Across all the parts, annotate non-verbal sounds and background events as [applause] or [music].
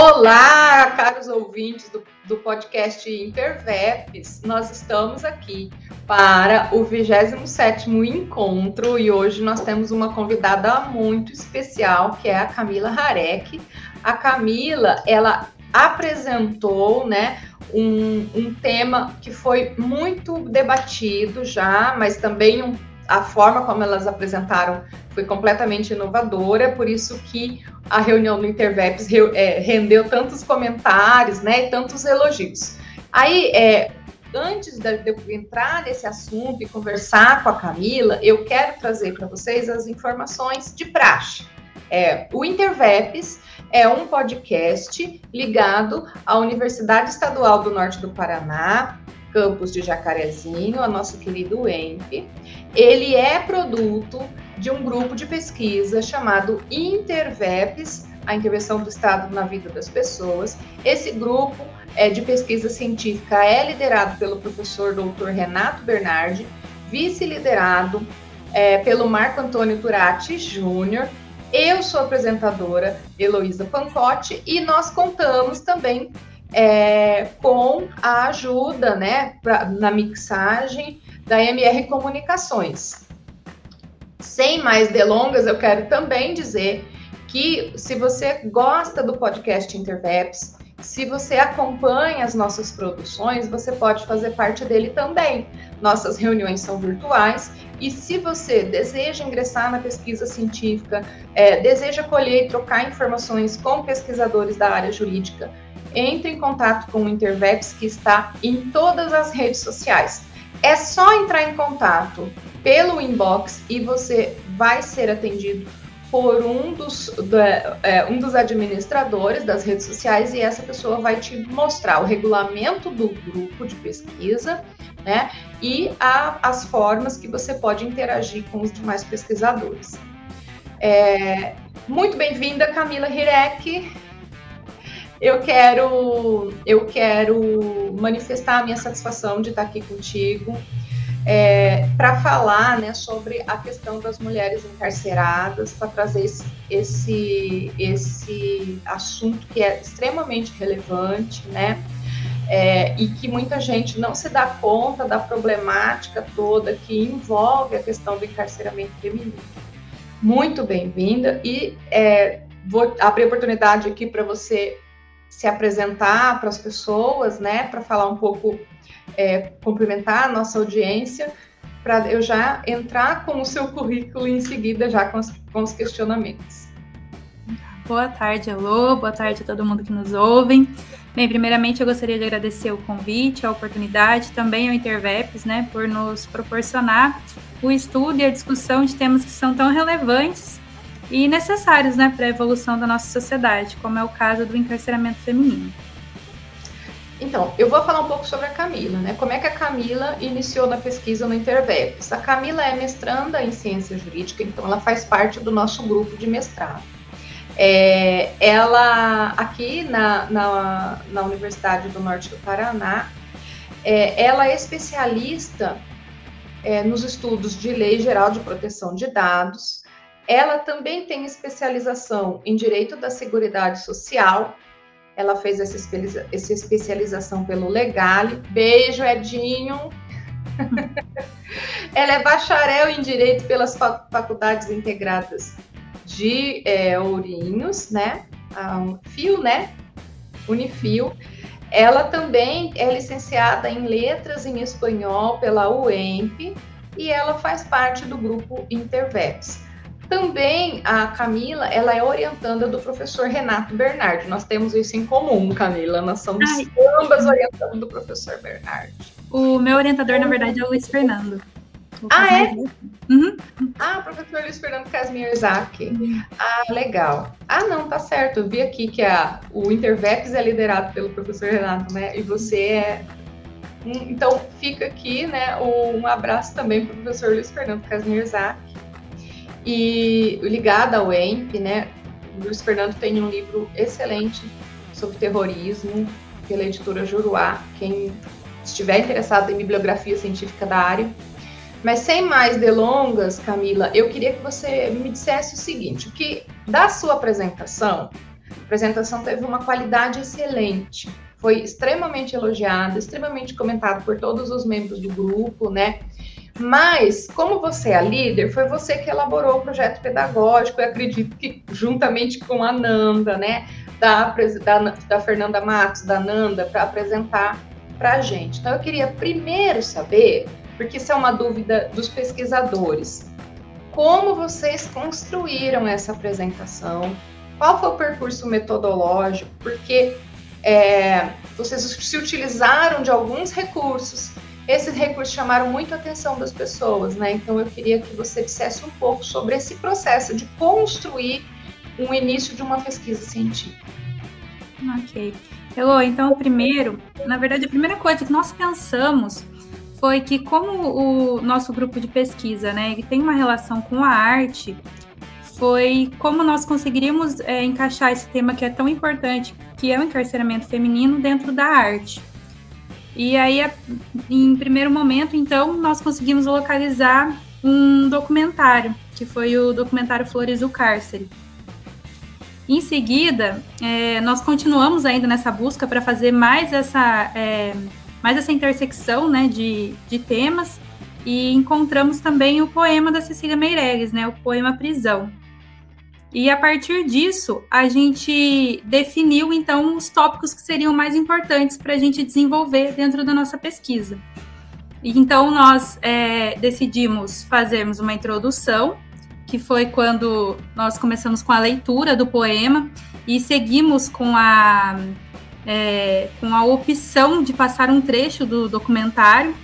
Olá, caros ouvintes do, do podcast Interveps. Nós estamos aqui para o 27º encontro e hoje nós temos uma convidada muito especial, que é a Camila Harek. A Camila, ela apresentou, né, um, um tema que foi muito debatido já, mas também um a forma como elas apresentaram foi completamente inovadora, por isso que a reunião do Interveps é, rendeu tantos comentários, né, e tantos elogios. Aí, é, antes de eu entrar nesse assunto e conversar com a Camila, eu quero trazer para vocês as informações de praxe. É, o Interveps é um podcast ligado à Universidade Estadual do Norte do Paraná, campus de Jacarezinho, a nosso querido EMP. Ele é produto de um grupo de pesquisa chamado Interveps, a intervenção do Estado na vida das pessoas. Esse grupo é, de pesquisa científica é liderado pelo professor Dr. Renato Bernardi, vice-liderado é, pelo Marco Antônio Turati Júnior. Eu sou apresentadora Heloísa Pancotti e nós contamos também é, com a ajuda né, pra, na mixagem da MR Comunicações. Sem mais delongas, eu quero também dizer que se você gosta do podcast Interveps, se você acompanha as nossas produções, você pode fazer parte dele também. Nossas reuniões são virtuais e se você deseja ingressar na pesquisa científica, é, deseja colher e trocar informações com pesquisadores da área jurídica, entre em contato com o Interveps, que está em todas as redes sociais. É só entrar em contato pelo inbox e você vai ser atendido por um dos, é, um dos administradores das redes sociais e essa pessoa vai te mostrar o regulamento do grupo de pesquisa, né? E a, as formas que você pode interagir com os demais pesquisadores. É, muito bem-vinda, Camila Hirek eu quero, eu quero manifestar a minha satisfação de estar aqui contigo é, para falar né, sobre a questão das mulheres encarceradas, para trazer esse, esse, esse assunto que é extremamente relevante, né? É, e que muita gente não se dá conta da problemática toda que envolve a questão do encarceramento feminino. Muito bem-vinda e é, vou abrir a oportunidade aqui para você se apresentar para as pessoas, né, para falar um pouco, é, cumprimentar a nossa audiência, para eu já entrar com o seu currículo em seguida, já com os, com os questionamentos. Boa tarde, Elô, boa tarde a todo mundo que nos ouve. Bem, primeiramente eu gostaria de agradecer o convite, a oportunidade, também ao Interveps, né, por nos proporcionar o estudo e a discussão de temas que são tão relevantes e necessários né, para a evolução da nossa sociedade, como é o caso do encarceramento feminino. Então, eu vou falar um pouco sobre a Camila, né? Como é que a Camila iniciou na pesquisa no Interveps? A Camila é mestranda em ciência jurídica, então ela faz parte do nosso grupo de mestrado. É, ela, aqui na, na, na, Universidade do Norte do Paraná, é, ela é especialista é, nos estudos de lei geral de proteção de dados, ela também tem especialização em direito da Seguridade Social. Ela fez essa, essa especialização pelo Legale. Beijo, Edinho. [laughs] ela é bacharel em direito pelas faculdades integradas de é, Ourinhos, né? Um, Fio, né? Unifio. Ela também é licenciada em letras em espanhol pela UEMP e ela faz parte do grupo Interveps. Também a Camila, ela é orientanda do professor Renato Bernardi. Nós temos isso em comum, Camila. Nós somos Ai. ambas orientando do professor Bernardi. O meu orientador, na verdade, é o Luiz Fernando. Ah, é? Uhum. Ah, professor Luiz Fernando Casmir Isaac. Ah, legal. Ah, não, tá certo. Eu vi aqui que a, o Intervex é liderado pelo professor Renato, né? E você é. Então, fica aqui, né, um abraço também para o professor Luiz Fernando Casmir Isaac. E ligada ao EMP, né, o Luiz Fernando tem um livro excelente sobre terrorismo, pela editora Juruá. Quem estiver interessado em bibliografia científica da área. Mas sem mais delongas, Camila, eu queria que você me dissesse o seguinte: que da sua apresentação A apresentação teve uma qualidade excelente, foi extremamente elogiada, extremamente comentado por todos os membros do grupo, né? Mas, como você é líder, foi você que elaborou o projeto pedagógico, eu acredito que juntamente com a Nanda, né? Da, da, da Fernanda Matos, da Nanda, para apresentar para a gente. Então, eu queria primeiro saber, porque isso é uma dúvida dos pesquisadores, como vocês construíram essa apresentação, qual foi o percurso metodológico, porque é, vocês se utilizaram de alguns recursos, esses recursos chamaram muito a atenção das pessoas, né? Então eu queria que você dissesse um pouco sobre esse processo de construir um início de uma pesquisa científica. Ok. Elô, então, primeiro, na verdade, a primeira coisa que nós pensamos foi que como o nosso grupo de pesquisa, né, ele tem uma relação com a arte, foi como nós conseguiríamos é, encaixar esse tema que é tão importante, que é o encarceramento feminino dentro da arte. E aí, em primeiro momento, então, nós conseguimos localizar um documentário, que foi o documentário Flores do Cárcere. Em seguida, é, nós continuamos ainda nessa busca para fazer mais essa, é, mais essa intersecção né, de, de temas e encontramos também o poema da Cecília Meirelles, né, o poema Prisão. E a partir disso, a gente definiu então os tópicos que seriam mais importantes para a gente desenvolver dentro da nossa pesquisa. Então, nós é, decidimos fazermos uma introdução que foi quando nós começamos com a leitura do poema e seguimos com a, é, com a opção de passar um trecho do documentário,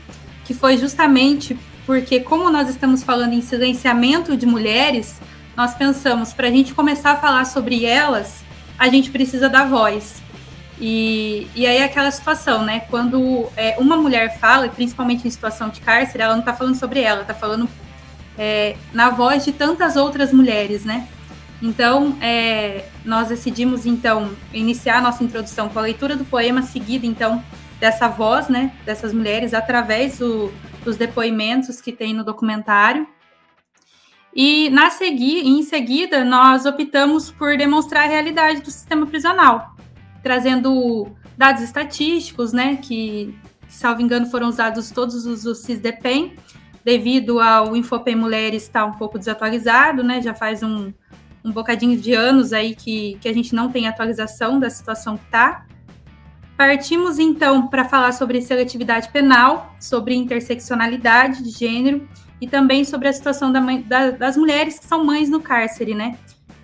que foi justamente porque, como nós estamos falando em silenciamento de mulheres, nós pensamos, para a gente começar a falar sobre elas, a gente precisa da voz. E, e aí é aquela situação, né? Quando é, uma mulher fala, principalmente em situação de cárcere, ela não está falando sobre ela, está falando é, na voz de tantas outras mulheres, né? Então, é, nós decidimos, então, iniciar nossa introdução com a leitura do poema, seguida, então, dessa voz, né, dessas mulheres, através do, dos depoimentos que tem no documentário. E, na segui em seguida, nós optamos por demonstrar a realidade do sistema prisional, trazendo dados estatísticos, né, que, salvo engano, foram usados todos os, os CISDEPEN, devido ao Infopem Mulheres estar um pouco desatualizado, né? Já faz um, um bocadinho de anos aí que, que a gente não tem atualização da situação que está. Partimos então para falar sobre seletividade penal, sobre interseccionalidade de gênero e também sobre a situação da mãe, da, das mulheres que são mães no cárcere, né?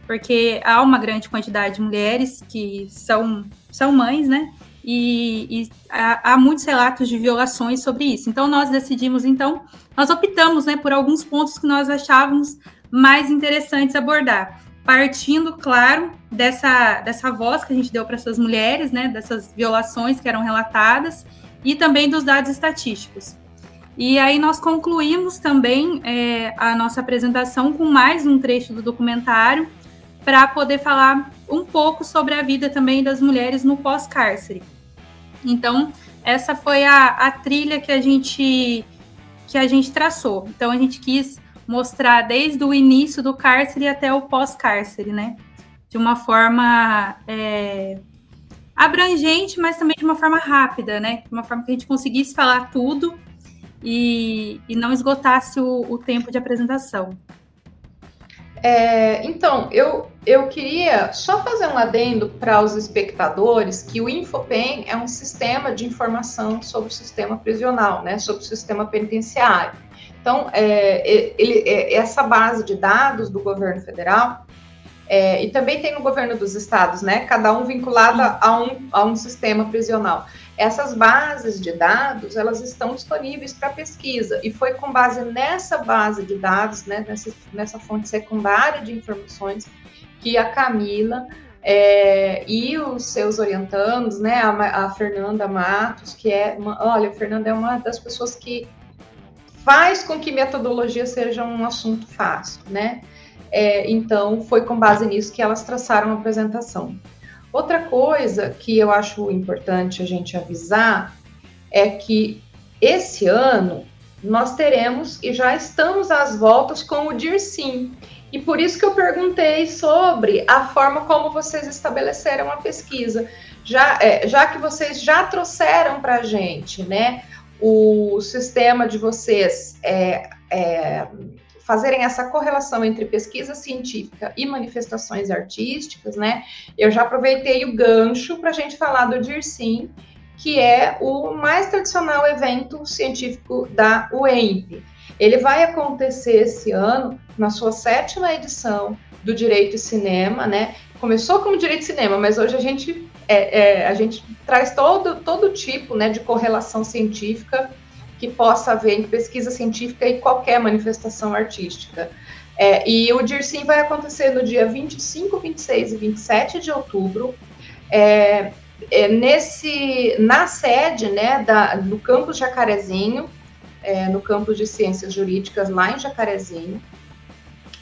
Porque há uma grande quantidade de mulheres que são, são mães, né? E, e há, há, muitos relatos de violações sobre isso. Então nós decidimos, então, nós optamos, né, por alguns pontos que nós achávamos mais interessantes abordar, partindo, claro, dessa dessa voz que a gente deu para essas mulheres, né, dessas violações que eram relatadas e também dos dados estatísticos. E aí nós concluímos também é, a nossa apresentação com mais um trecho do documentário para poder falar um pouco sobre a vida também das mulheres no pós-cárcere. Então, essa foi a, a trilha que a gente que a gente traçou. Então, a gente quis mostrar desde o início do cárcere até o pós-cárcere, né? De uma forma é, abrangente, mas também de uma forma rápida, né? De uma forma que a gente conseguisse falar tudo e, e não esgotasse o, o tempo de apresentação. É, então, eu, eu queria só fazer um adendo para os espectadores que o Infopen é um sistema de informação sobre o sistema prisional, né, sobre o sistema penitenciário. Então, é, ele, é, essa base de dados do governo federal, é, e também tem no governo dos estados, né, cada um vinculado a um, a um sistema prisional. Essas bases de dados, elas estão disponíveis para pesquisa e foi com base nessa base de dados, né, nessa, nessa fonte secundária de informações, que a Camila é, e os seus orientandos, né, a, a, Fernanda Matos, que é, uma, olha, a Fernanda é uma das pessoas que faz com que metodologia seja um assunto fácil, né? É, então, foi com base nisso que elas traçaram a apresentação. Outra coisa que eu acho importante a gente avisar é que esse ano nós teremos e já estamos às voltas com o DIRSIM. E por isso que eu perguntei sobre a forma como vocês estabeleceram a pesquisa. Já, é, já que vocês já trouxeram para a gente, né, o sistema de vocês é, é, fazerem essa correlação entre pesquisa científica e manifestações artísticas, né? Eu já aproveitei o gancho para a gente falar do DIRSIM, que é o mais tradicional evento científico da UEMP. Ele vai acontecer esse ano, na sua sétima edição do Direito e Cinema, né? Começou como Direito e Cinema, mas hoje a gente, é, é, a gente traz todo, todo tipo né, de correlação científica que possa haver em pesquisa científica e qualquer manifestação artística. É, e o DIRSIM vai acontecer no dia 25, 26 e 27 de outubro. É, é, nesse, na sede né, da, do campus Jacarezinho, é, no campus de Ciências Jurídicas, lá em Jacarezinho,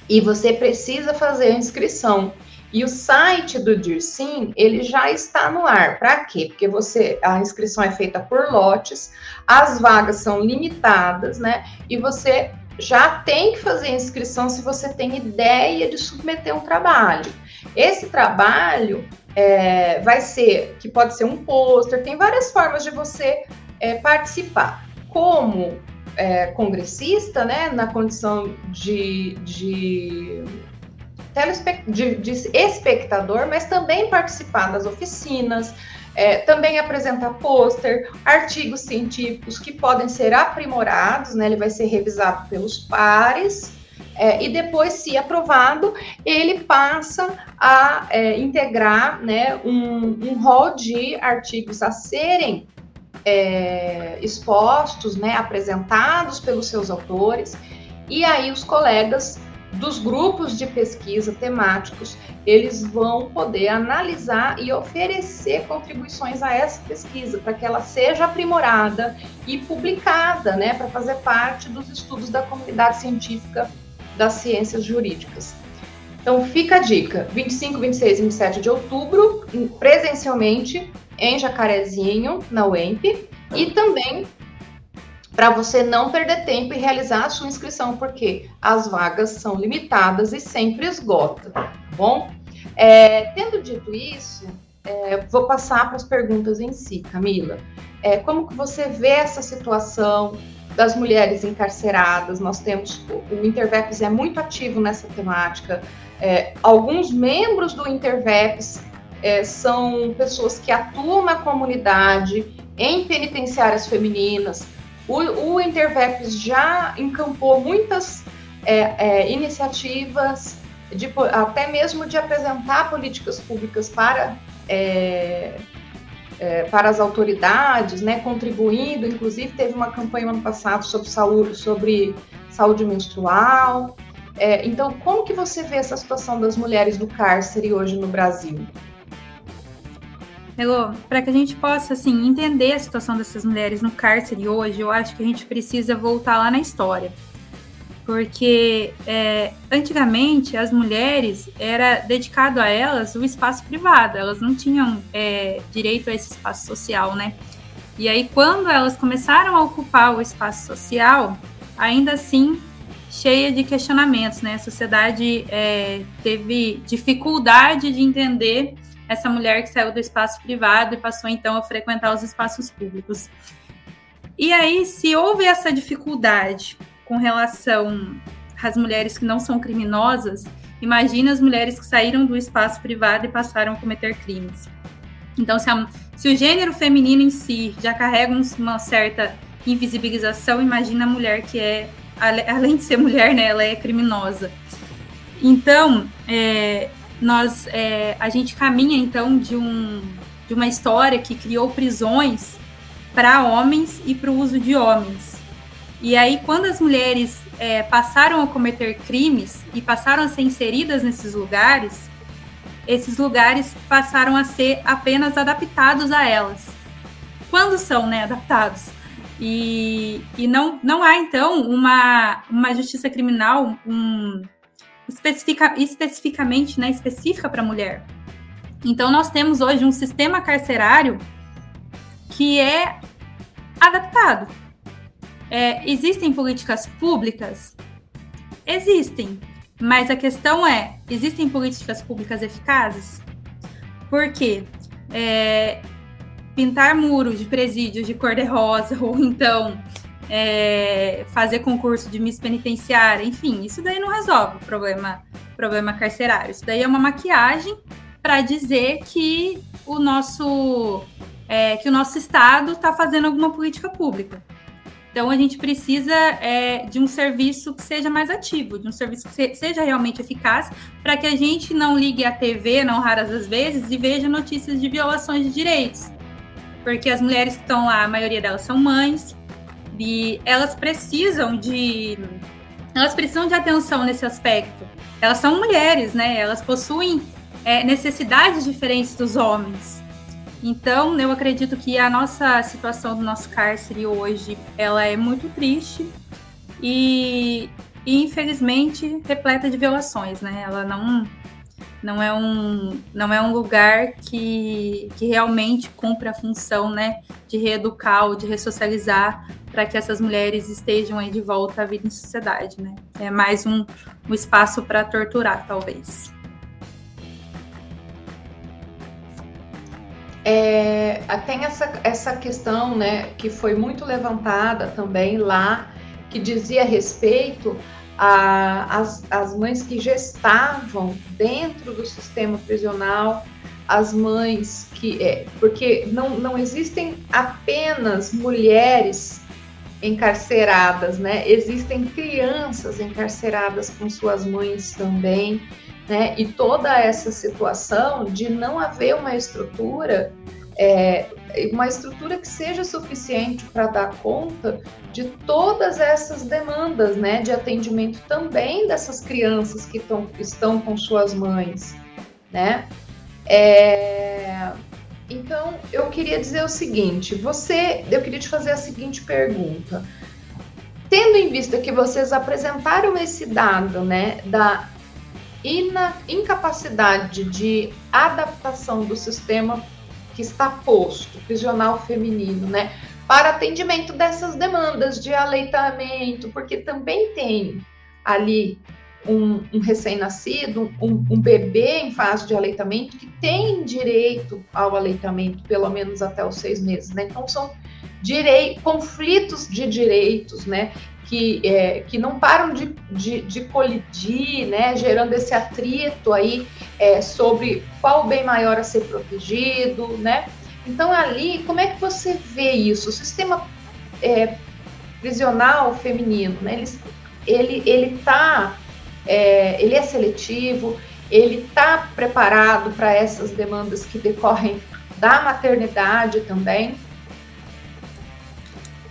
e você precisa fazer a inscrição. E o site do DIRSIM, ele já está no ar. Para quê? Porque você a inscrição é feita por lotes, as vagas são limitadas, né? E você já tem que fazer inscrição se você tem ideia de submeter um trabalho. Esse trabalho é, vai ser, que pode ser um pôster, tem várias formas de você é, participar. Como é, congressista, né, na condição de, de, de, de espectador, mas também participar das oficinas, é, também apresentar pôster, artigos científicos que podem ser aprimorados, né, ele vai ser revisado pelos pares, é, e depois, se aprovado, ele passa a é, integrar né, um, um rol de artigos a serem é, expostos, né, apresentados pelos seus autores, e aí os colegas dos grupos de pesquisa temáticos, eles vão poder analisar e oferecer contribuições a essa pesquisa para que ela seja aprimorada e publicada, né, para fazer parte dos estudos da comunidade científica das ciências jurídicas. Então fica a dica: 25, 26 e 27 de outubro, presencialmente em Jacarezinho, na UEMP, e também para você não perder tempo e realizar a sua inscrição, porque as vagas são limitadas e sempre esgota, tá bom? É, tendo dito isso, é, vou passar para as perguntas em si, Camila. É, como que você vê essa situação das mulheres encarceradas? Nós temos, o Interveps é muito ativo nessa temática. É, alguns membros do Interveps é, são pessoas que atuam na comunidade, em penitenciárias femininas, o, o Interveps já encampou muitas é, é, iniciativas, de, até mesmo de apresentar políticas públicas para, é, é, para as autoridades, né, contribuindo. Inclusive, teve uma campanha ano passado sobre saúde, sobre saúde menstrual. É, então, como que você vê essa situação das mulheres do cárcere hoje no Brasil? Melô, para que a gente possa assim entender a situação dessas mulheres no cárcere hoje, eu acho que a gente precisa voltar lá na história. Porque é, antigamente as mulheres era dedicado a elas o espaço privado, elas não tinham é, direito a esse espaço social, né? E aí, quando elas começaram a ocupar o espaço social, ainda assim cheia de questionamentos, né? A sociedade é, teve dificuldade de entender essa mulher que saiu do espaço privado e passou então a frequentar os espaços públicos. E aí, se houve essa dificuldade com relação às mulheres que não são criminosas, imagina as mulheres que saíram do espaço privado e passaram a cometer crimes. Então, se, a, se o gênero feminino em si já carrega uma certa invisibilização, imagina a mulher que é, [laughs] além de ser mulher, né, ela é criminosa. Então, é, nós é, a gente caminha então de, um, de uma história que criou prisões para homens e para o uso de homens. E aí, quando as mulheres é, passaram a cometer crimes e passaram a ser inseridas nesses lugares, esses lugares passaram a ser apenas adaptados a elas. Quando são né, adaptados? E, e não, não há, então, uma, uma justiça criminal, um, especifica, especificamente né, específica para mulher. Então, nós temos hoje um sistema carcerário que é adaptado. É, existem políticas públicas? Existem. Mas a questão é: existem políticas públicas eficazes? Por quê? É, pintar muros de presídios de cor-de-rosa, [laughs] ou então é, fazer concurso de Miss Penitenciária, enfim, isso daí não resolve o problema, problema carcerário. Isso daí é uma maquiagem para dizer que o nosso é, que o nosso Estado está fazendo alguma política pública. Então a gente precisa é, de um serviço que seja mais ativo, de um serviço que seja realmente eficaz, para que a gente não ligue a TV, não raras as vezes, e veja notícias de violações de direitos. Porque as mulheres que estão lá, a maioria delas são mães, e elas precisam de elas precisam de atenção nesse aspecto. Elas são mulheres, né? Elas possuem é, necessidades diferentes dos homens. Então, eu acredito que a nossa situação do nosso cárcere hoje, ela é muito triste e, e infelizmente repleta de violações, né? Ela não não é um não é um lugar que, que realmente cumpre a função, né, de reeducar ou de ressocializar para que essas mulheres estejam aí de volta à vida em sociedade, né? É mais um, um espaço para torturar, talvez. É, tem essa, essa questão né, que foi muito levantada também lá, que dizia respeito às mães que gestavam dentro do sistema prisional, as mães que. É, porque não, não existem apenas mulheres encarceradas, né? Existem crianças encarceradas com suas mães também né? E toda essa situação de não haver uma estrutura, é, uma estrutura que seja suficiente para dar conta de todas essas demandas, né? De atendimento também dessas crianças que tão, estão com suas mães, né? É, eu queria dizer o seguinte: você, eu queria te fazer a seguinte pergunta. Tendo em vista que vocês apresentaram esse dado, né, da e na incapacidade de adaptação do sistema que está posto, prisional feminino, né, para atendimento dessas demandas de aleitamento, porque também tem ali um, um recém-nascido, um, um, bebê em fase de aleitamento que tem direito ao aleitamento, pelo menos até os seis meses, né? Então são direi conflitos de direitos, né? que, é, que não param de, de, de, colidir, né, gerando esse atrito aí é, sobre qual bem maior a ser protegido, né? Então ali, como é que você vê isso? O sistema é, prisional feminino, né? Ele ele ele tá, é, ele é seletivo, ele está preparado para essas demandas que decorrem da maternidade também.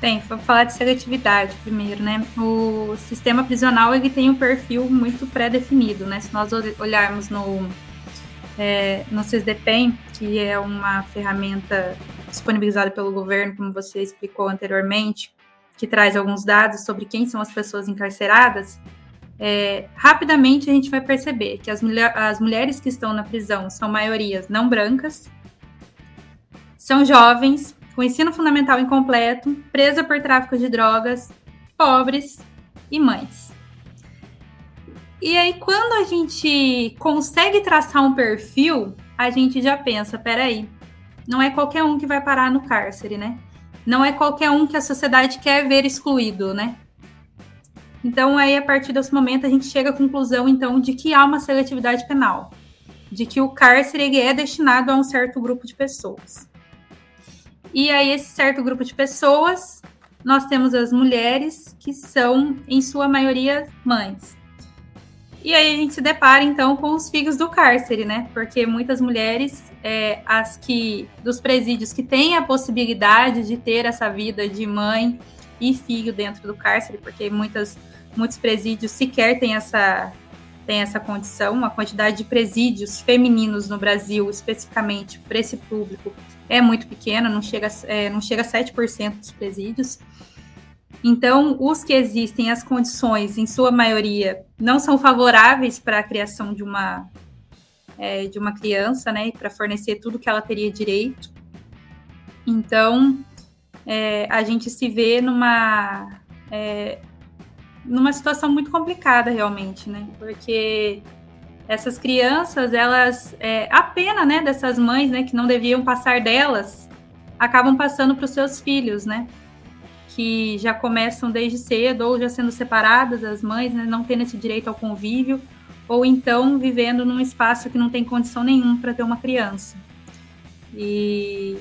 Tem, vou falar de seletividade primeiro, né? O sistema prisional ele tem um perfil muito pré-definido, né? Se nós olharmos no, é, no CISDEPEN, que é uma ferramenta disponibilizada pelo governo, como você explicou anteriormente, que traz alguns dados sobre quem são as pessoas encarceradas, é, rapidamente a gente vai perceber que as, as mulheres que estão na prisão são maiorias não brancas, são jovens, com ensino fundamental incompleto, presa por tráfico de drogas, pobres e mães. E aí, quando a gente consegue traçar um perfil, a gente já pensa: peraí, não é qualquer um que vai parar no cárcere, né? Não é qualquer um que a sociedade quer ver excluído, né? Então, aí, a partir desse momento, a gente chega à conclusão, então, de que há uma seletividade penal, de que o cárcere é destinado a um certo grupo de pessoas. E aí, esse certo grupo de pessoas, nós temos as mulheres, que são, em sua maioria, mães. E aí a gente se depara, então, com os filhos do cárcere, né? Porque muitas mulheres, é, as que, dos presídios que têm a possibilidade de ter essa vida de mãe e filho dentro do cárcere, porque muitas, muitos presídios sequer têm essa, têm essa condição, a quantidade de presídios femininos no Brasil, especificamente para esse público, é muito pequena, não chega, é, não chega a 7% dos presídios. Então, os que existem, as condições, em sua maioria, não são favoráveis para a criação de uma, é, de uma criança, né, para fornecer tudo que ela teria direito. Então, é, a gente se vê numa, é, numa situação muito complicada realmente, né? Porque essas crianças, elas, é, a pena, né, dessas mães, né, que não deviam passar delas, acabam passando para os seus filhos, né? Que já começam desde cedo ou já sendo separadas as mães, né, não tendo esse direito ao convívio, ou então vivendo num espaço que não tem condição nenhuma para ter uma criança. E,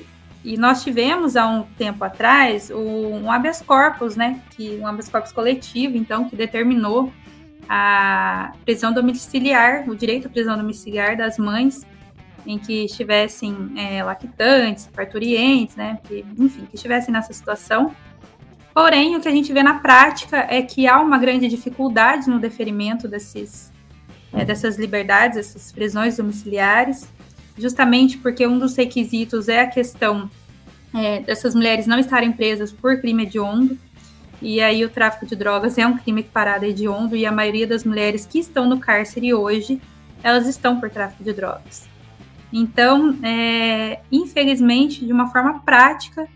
e nós tivemos há um tempo atrás um habeas corpus, né, que um habeas corpus coletivo, então, que determinou a prisão domiciliar, o direito à prisão domiciliar das mães em que estivessem é, lactantes, parturientes, né, que, enfim, que estivessem nessa situação. Porém, o que a gente vê na prática é que há uma grande dificuldade no deferimento desses, é, dessas liberdades, essas prisões domiciliares, justamente porque um dos requisitos é a questão é, dessas mulheres não estarem presas por crime hediondo. E aí o tráfico de drogas é um crime equiparado a hediondo e a maioria das mulheres que estão no cárcere hoje, elas estão por tráfico de drogas. Então, é, infelizmente, de uma forma prática,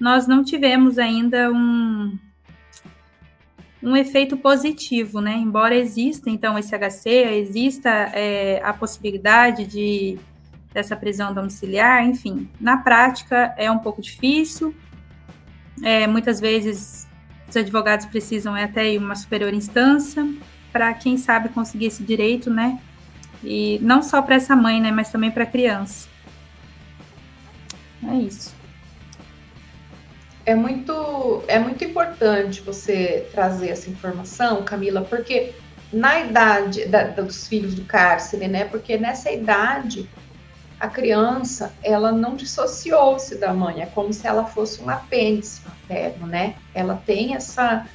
nós não tivemos ainda um, um efeito positivo, né? Embora exista, então, esse HC, exista é, a possibilidade de dessa prisão domiciliar, enfim, na prática é um pouco difícil. É, muitas vezes os advogados precisam até uma superior instância para quem sabe conseguir esse direito, né? E não só para essa mãe, né, mas também para a criança. É isso. É muito, é muito importante você trazer essa informação, Camila, porque na idade da, dos filhos do cárcere, né? Porque nessa idade a criança ela não dissociou-se da mãe, é como se ela fosse um apêndice materno, né? Ela tem essa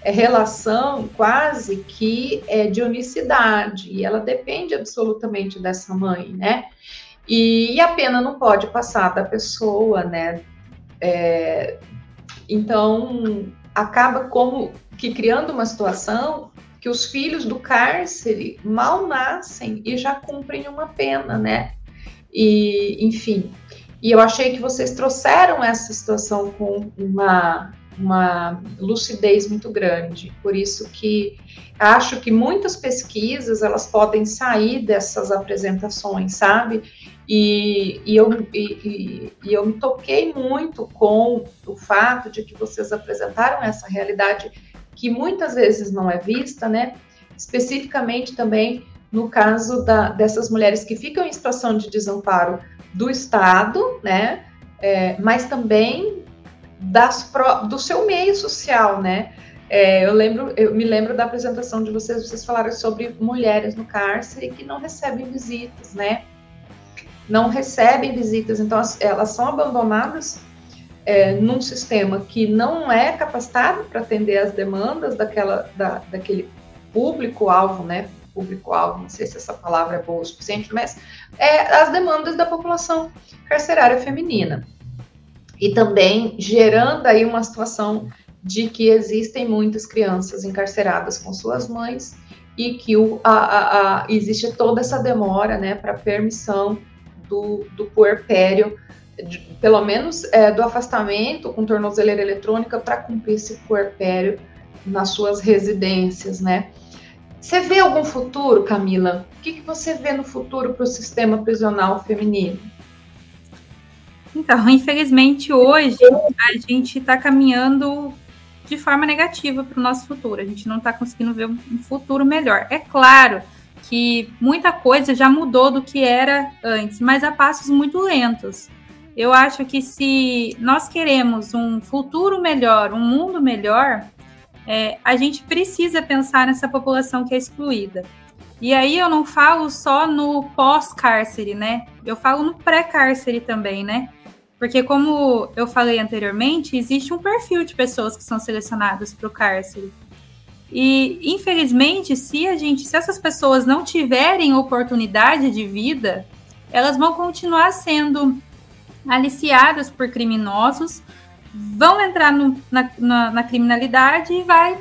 é, relação quase que é, de unicidade e ela depende absolutamente dessa mãe, né? E, e a pena não pode passar da pessoa, né? É, então acaba como que criando uma situação que os filhos do cárcere mal nascem e já cumprem uma pena, né? E, enfim, e eu achei que vocês trouxeram essa situação com uma, uma lucidez muito grande. Por isso que acho que muitas pesquisas elas podem sair dessas apresentações, sabe? E, e, eu, e, e, eu me toquei muito com o fato de que vocês apresentaram essa realidade que muitas vezes não é vista, né? Especificamente também no caso da, dessas mulheres que ficam em situação de desamparo do Estado, né, é, mas também das, do seu meio social, né, é, eu lembro, eu me lembro da apresentação de vocês, vocês falaram sobre mulheres no cárcere que não recebem visitas, né, não recebem visitas, então elas são abandonadas é, num sistema que não é capacitado para atender as demandas daquela, da, daquele público-alvo, né, público-alvo, não sei se essa palavra é boa o suficiente, mas é as demandas da população carcerária feminina. E também gerando aí uma situação de que existem muitas crianças encarceradas com suas mães e que o, a, a, a, existe toda essa demora né, para permissão do, do puerpério, de, pelo menos é, do afastamento com tornozeleira eletrônica para cumprir esse puerpério nas suas residências, né? Você vê algum futuro, Camila? O que, que você vê no futuro para o sistema prisional feminino? Então, infelizmente, hoje a gente está caminhando de forma negativa para o nosso futuro. A gente não está conseguindo ver um futuro melhor. É claro que muita coisa já mudou do que era antes, mas a passos muito lentos. Eu acho que se nós queremos um futuro melhor, um mundo melhor, é, a gente precisa pensar nessa população que é excluída. E aí eu não falo só no pós-cárcere, né? Eu falo no pré-cárcere também, né? Porque como eu falei anteriormente, existe um perfil de pessoas que são selecionadas para o cárcere. E infelizmente, se a gente, se essas pessoas não tiverem oportunidade de vida, elas vão continuar sendo aliciadas por criminosos vão entrar no, na, na, na, criminalidade e vai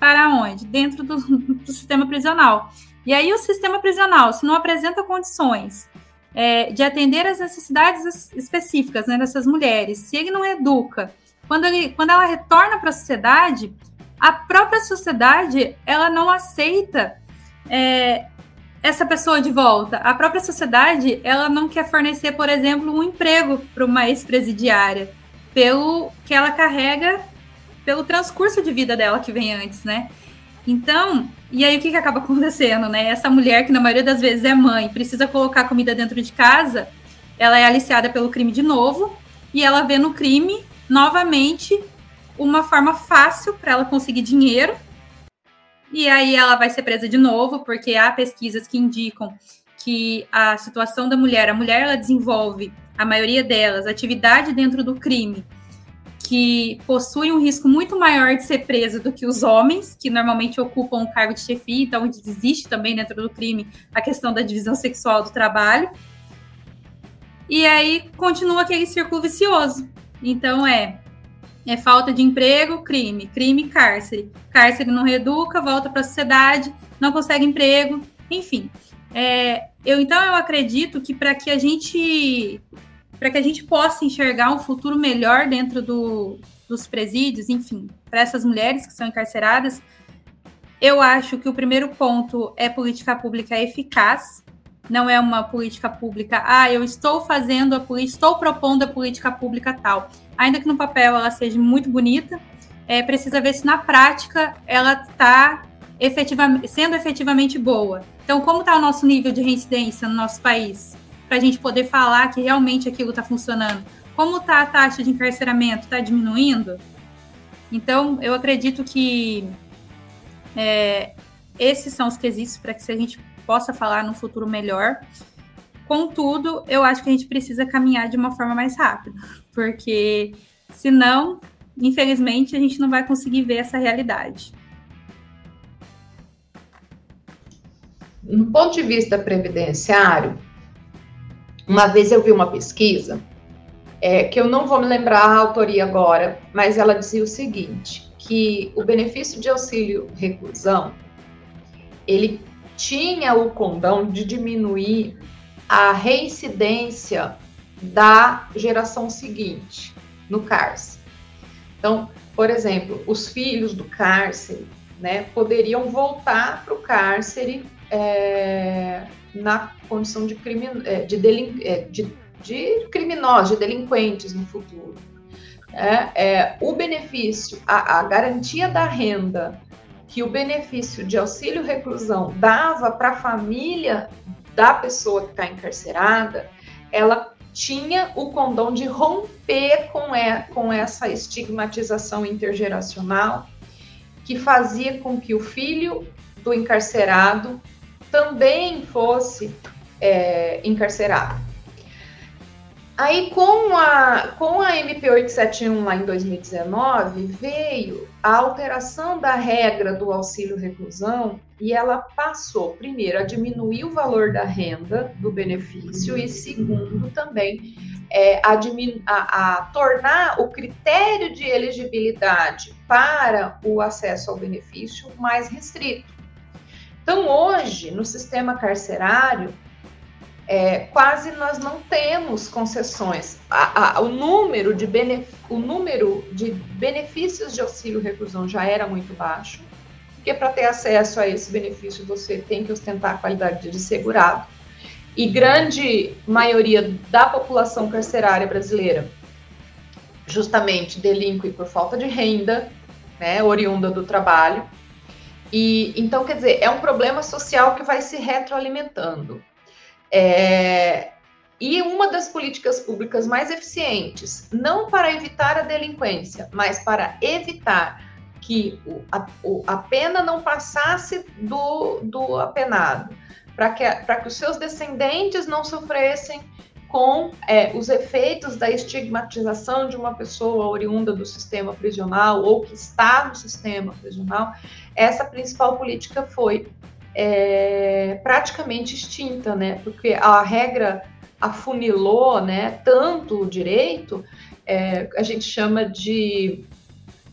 para onde? Dentro do, [laughs] do, sistema prisional. E aí o sistema prisional, se não apresenta condições é, de atender às necessidades específicas né, dessas mulheres, se ele não educa, quando, ele, quando ela retorna para a sociedade, a própria sociedade ela não aceita é, essa pessoa de volta. A própria sociedade ela não quer fornecer, por exemplo, um emprego para uma ex-presidiária, pelo que ela carrega, pelo transcurso de vida dela que vem antes, né? Então, e aí o que, que acaba [laughs] acontecendo, né? Essa mulher, que na maioria das vezes é mãe, precisa colocar comida dentro de casa, ela é aliciada pelo crime de novo, e ela vê no crime, novamente, uma forma fácil para ela conseguir dinheiro. E aí ela vai ser presa de novo, porque há pesquisas que indicam que a situação da mulher, a mulher ela desenvolve, a maioria delas, atividade dentro do crime que possui um risco muito maior de ser presa do que os homens, que normalmente ocupam o cargo de chefia, então existe também dentro do crime a questão da divisão sexual do trabalho. E aí continua aquele círculo vicioso. Então é é falta de emprego, crime, crime, cárcere. Cárcere não reeduca, volta para a sociedade, não consegue emprego, enfim. É, eu então eu acredito que para que a gente para que a gente possa enxergar um futuro melhor dentro do, dos presídios, enfim, para essas mulheres que são encarceradas, eu acho que o primeiro ponto é política pública eficaz, não é uma política pública, ah, eu estou fazendo a estou propondo a política pública tal. Ainda que no papel ela seja muito bonita, é, precisa ver se na prática ela está efetivamente, sendo efetivamente boa. Então, como está o nosso nível de reincidência no nosso país? Para a gente poder falar que realmente aquilo está funcionando. Como está a taxa de encarceramento? Está diminuindo? Então, eu acredito que é, esses são os quesitos para que a gente possa falar no futuro melhor. Contudo, eu acho que a gente precisa caminhar de uma forma mais rápida, [laughs] porque senão, infelizmente, a gente não vai conseguir ver essa realidade. No ponto de vista previdenciário, uma vez eu vi uma pesquisa, é, que eu não vou me lembrar a autoria agora, mas ela dizia o seguinte, que o benefício de auxílio reclusão, ele tinha o condão de diminuir a reincidência da geração seguinte no cárcere. Então, por exemplo, os filhos do cárcere né, poderiam voltar para o cárcere é, na condição de, crime, é, de, delin, é, de, de criminosos, de delinquentes no futuro. É, é, o benefício, a, a garantia da renda que o benefício de auxílio reclusão dava para a família da pessoa que está encarcerada, ela tinha o condão de romper com, é, com essa estigmatização intergeracional que fazia com que o filho do encarcerado também fosse é, encarcerado. Aí, com a, com a MP871 lá em 2019, veio a alteração da regra do auxílio reclusão e ela passou, primeiro, a diminuir o valor da renda do benefício e, segundo, também é, a, a, a tornar o critério de elegibilidade para o acesso ao benefício mais restrito. Então, hoje, no sistema carcerário, é, quase nós não temos concessões. A, a, o, número de o número de benefícios de auxílio reclusão já era muito baixo, porque para ter acesso a esse benefício você tem que ostentar a qualidade de segurado. E grande maioria da população carcerária brasileira justamente delinque por falta de renda, né, oriunda do trabalho. E então, quer dizer, é um problema social que vai se retroalimentando. É, e uma das políticas públicas mais eficientes, não para evitar a delinquência, mas para evitar que a, a pena não passasse do, do apenado, para que, que os seus descendentes não sofressem com é, os efeitos da estigmatização de uma pessoa oriunda do sistema prisional ou que está no sistema prisional, essa principal política foi é, praticamente extinta, né? Porque a regra afunilou, né? Tanto o direito, é, a gente chama de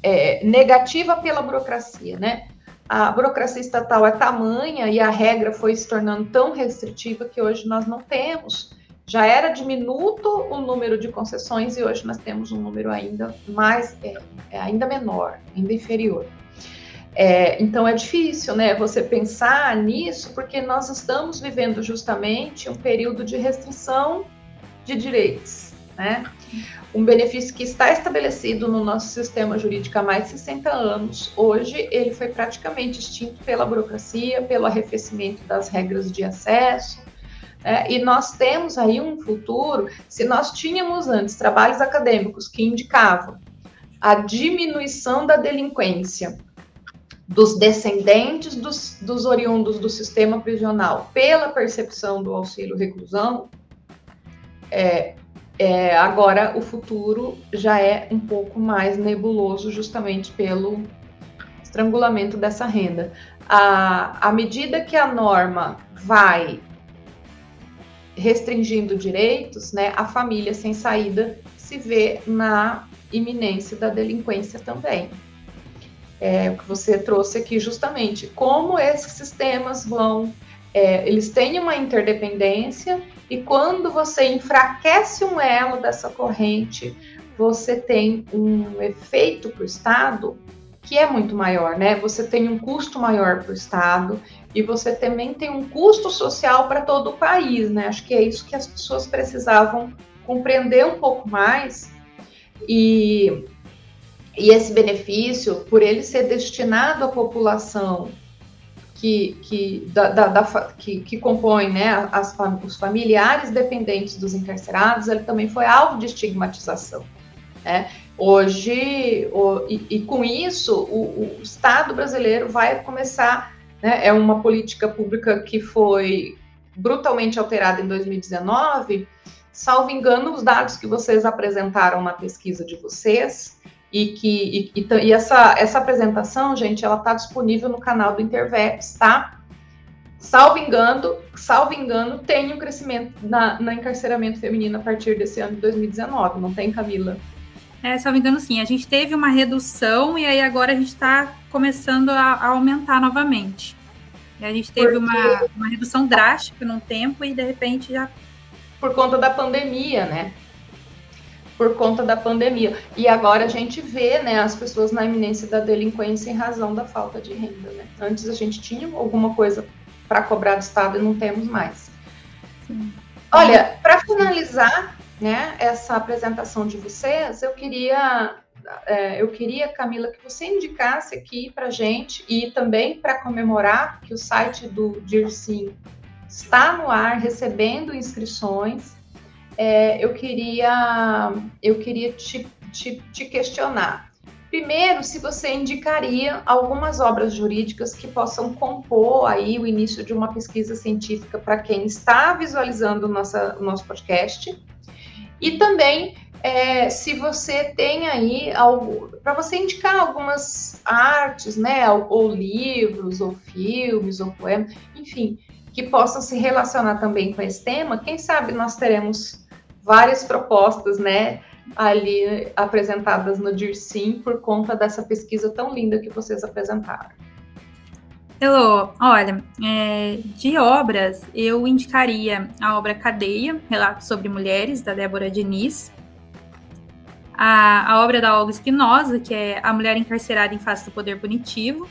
é, negativa pela burocracia, né? A burocracia estatal é tamanha e a regra foi se tornando tão restritiva que hoje nós não temos. Já era diminuto o número de concessões e hoje nós temos um número ainda mais, é, é ainda menor, ainda inferior. É, então é difícil, né, você pensar nisso, porque nós estamos vivendo justamente um período de restrição de direitos, né? Um benefício que está estabelecido no nosso sistema jurídico há mais de 60 anos, hoje ele foi praticamente extinto pela burocracia, pelo arrefecimento das regras de acesso, é, e nós temos aí um futuro, se nós tínhamos antes trabalhos acadêmicos que indicavam a diminuição da delinquência dos descendentes dos, dos oriundos do sistema prisional pela percepção do auxílio reclusão, é, é, agora o futuro já é um pouco mais nebuloso, justamente pelo estrangulamento dessa renda. À, medida que a norma vai restringindo direitos, né, a família sem saída se vê na iminência da delinquência também. É, o que você trouxe aqui justamente, como esses sistemas vão, é, eles têm uma interdependência e quando você enfraquece um elo dessa corrente, você tem um efeito para o Estado que é muito maior, né? Você tem um custo maior para o Estado e você também tem um custo social para todo o país, né? Acho que é isso que as pessoas precisavam compreender um pouco mais e, e esse benefício, por ele ser destinado à população que, que, da, da, da, que, que compõe né, as, os familiares dependentes dos encarcerados, ele também foi alvo de estigmatização. Né? Hoje, o, e, e, com isso, o, o, Estado brasileiro vai começar, né, é uma política pública que foi brutalmente alterada em 2019, salvo engano, os dados que vocês apresentaram na pesquisa de vocês, e que e, e, e essa, essa apresentação, gente, ela está disponível no canal do Interveps, tá? Salvo engano, salvo engano, tem um crescimento na, no encarceramento feminino a partir desse ano de 2019, não tem, Camila? É, me engano, sim. A gente teve uma redução e aí agora a gente está começando a, a, aumentar novamente. A gente teve Porque... uma, uma redução drástica num tempo e de repente já. Por conta da pandemia, né? Por conta da pandemia. E agora a gente vê né, as pessoas na iminência da delinquência em razão da falta de renda. Né? Antes a gente tinha alguma coisa para cobrar do Estado e não temos mais. Sim. Olha, para finalizar, né, essa apresentação de vocês, eu queria, é, eu queria, Camila, que você indicasse aqui para gente e também para comemorar que o site do DIRSIM está no ar, recebendo inscrições. É, eu queria, eu queria te, te, te questionar. Primeiro, se você indicaria algumas obras jurídicas que possam compor aí o início de uma pesquisa científica para quem está visualizando nossa, o nosso podcast e também, é, se você tem aí algo, para você indicar algumas artes, né, ou, ou, livros, ou filmes, ou poemas, enfim, que possam se relacionar também com esse tema, quem sabe nós teremos várias propostas, né, ali apresentadas no DIRSIM por conta dessa pesquisa tão linda que vocês apresentaram. Elô, olha, é, de obras, eu indicaria a obra Cadeia, Relato sobre Mulheres, da Débora Diniz, a, a obra da Olga Espinosa, que é A Mulher Encarcerada em Face do Poder Punitivo,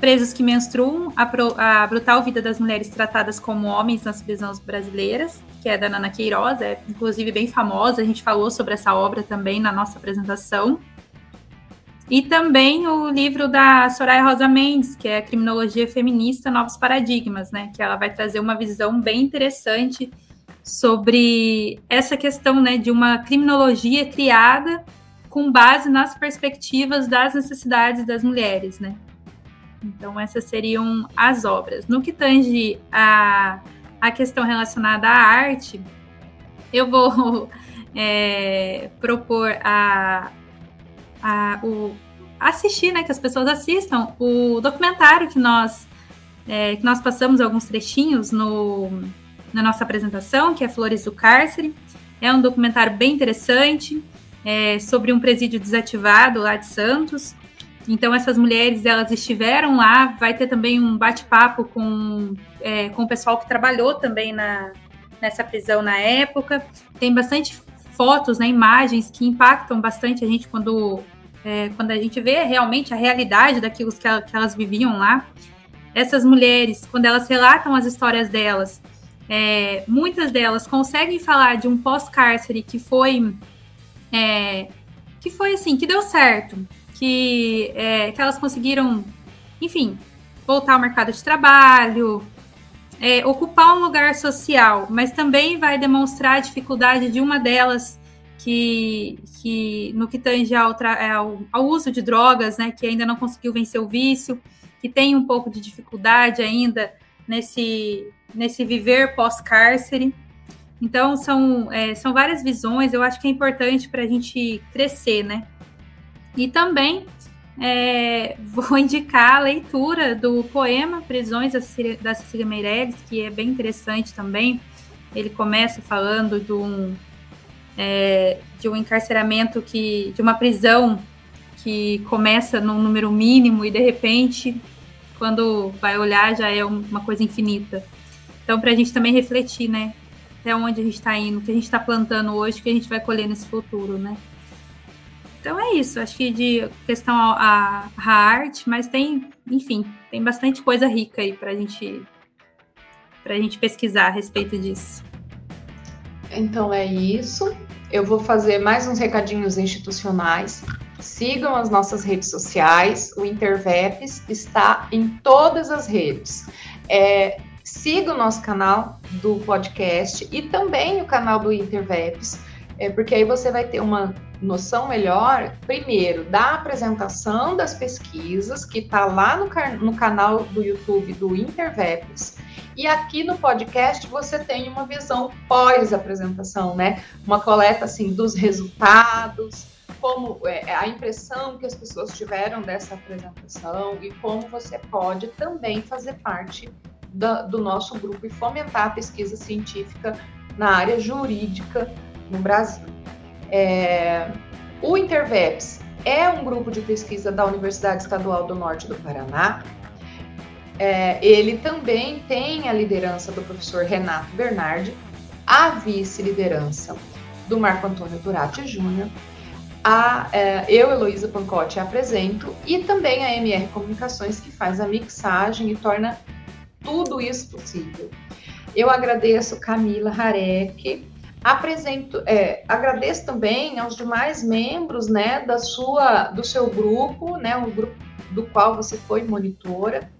Presos que Menstruam, a, Pro, a Brutal Vida das Mulheres Tratadas como Homens nas Prisões Brasileiras, que é da Nana Queiroz, é inclusive bem famosa, a gente falou sobre essa obra também na nossa apresentação. E também o livro da Soraya Rosa Mendes, que é Criminologia Feminista, Novos Paradigmas, né? Que ela vai trazer uma visão bem interessante sobre essa questão né, de uma criminologia criada com base nas perspectivas das necessidades das mulheres, né? Então, essas seriam as obras. No que tange a, a questão relacionada à arte, eu vou [laughs] é, propor a, a, o, assistir, né, que as pessoas assistam o documentário que nós, é, que nós passamos alguns trechinhos no, na nossa apresentação, que é Flores do Cárcere. É um documentário bem interessante é, sobre um presídio desativado lá de Santos. Então essas mulheres elas estiveram lá, vai ter também um bate-papo com, é, com o pessoal que trabalhou também na, nessa prisão na época. Tem bastante fotos, né, imagens que impactam bastante a gente quando é, quando a gente vê realmente a realidade daquilo que, que elas viviam lá, essas mulheres, quando elas relatam as histórias delas, é, muitas delas conseguem falar de um pós-cárcere que foi é, que foi assim, que deu certo, que, é, que elas conseguiram, enfim, voltar ao mercado de trabalho, é, ocupar um lugar social, mas também vai demonstrar a dificuldade de uma delas que, que no que tange ao, ao, ao, uso de drogas, né, que ainda não conseguiu vencer o vício, que tem um pouco de dificuldade ainda nesse, nesse viver pós-cárcere. Então, são, é, são várias visões, eu acho que é importante para a gente crescer, né? E também é, [laughs] vou indicar a leitura do poema Prisões da Cecília Meirelles, que é bem interessante também. Ele começa falando de um, é, de um encarceramento que, de uma prisão que começa num número mínimo e de repente, quando vai olhar, já é uma coisa infinita. Então, para a gente também refletir, né? até onde a gente está indo, o que a gente está plantando hoje, o que a gente vai colher nesse futuro, né? Então é isso, acho que de questão a arte, mas tem, enfim, tem bastante coisa rica aí para gente, a gente pesquisar a respeito disso. Então é isso. Eu vou fazer mais uns recadinhos institucionais. Sigam as nossas redes sociais. O Interveps está em todas as redes. É, siga o nosso canal do podcast e também o canal do Interveps, é, porque aí você vai ter uma noção melhor, primeiro, da apresentação das pesquisas, que está lá no, no, canal do YouTube do Interveps, e aqui no podcast você tem uma visão pós-apresentação, né? Uma coleta, assim, dos resultados, como é, a impressão que as pessoas tiveram dessa apresentação e como você pode também fazer parte da, do nosso grupo e fomentar a pesquisa científica na área jurídica no Brasil. É, o Interveps é um grupo de pesquisa da Universidade Estadual do Norte do Paraná. É, ele também tem a liderança do professor Renato Bernardi, a vice-liderança do Marco Antônio Durati Júnior, a, é, eu, Heloísa Pancotti, apresento, e também a MR Comunicações, que faz a mixagem e torna tudo isso possível. Eu agradeço Camila Harek, apresento, é, agradeço também aos demais membros, né, da sua, do seu grupo, né, o grupo do qual você foi monitora.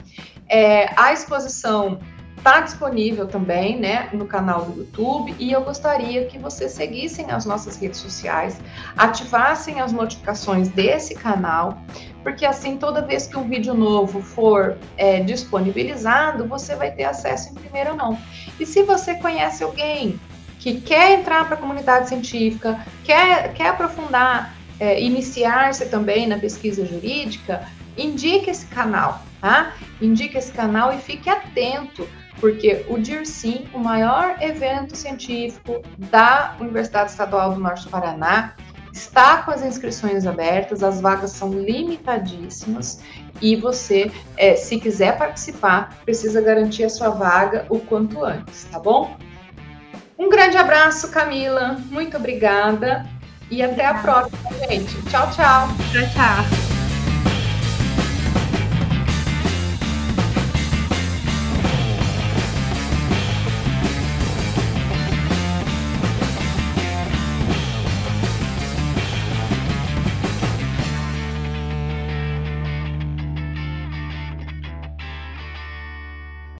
É, a exposição está disponível também, né, no canal do YouTube e eu gostaria que vocês seguissem as nossas redes sociais, ativassem as notificações desse canal, porque assim toda vez que um vídeo novo for é, disponibilizado, você vai ter acesso em primeira mão. E se você conhece alguém que quer entrar para a comunidade científica, quer, quer aprofundar, é, iniciar-se também na pesquisa jurídica, indique esse canal, tá? Indique esse canal e fique atento porque o DIRCIM, o maior evento científico da Universidade Estadual do Norte do Paraná, está com as inscrições abertas, as vagas são limitadíssimas e você, é, se quiser participar, precisa garantir a sua vaga o quanto antes, tá bom? Um grande abraço, Camila, muito obrigada e até a próxima, gente. Tchau, tchau. Tchau, tchau.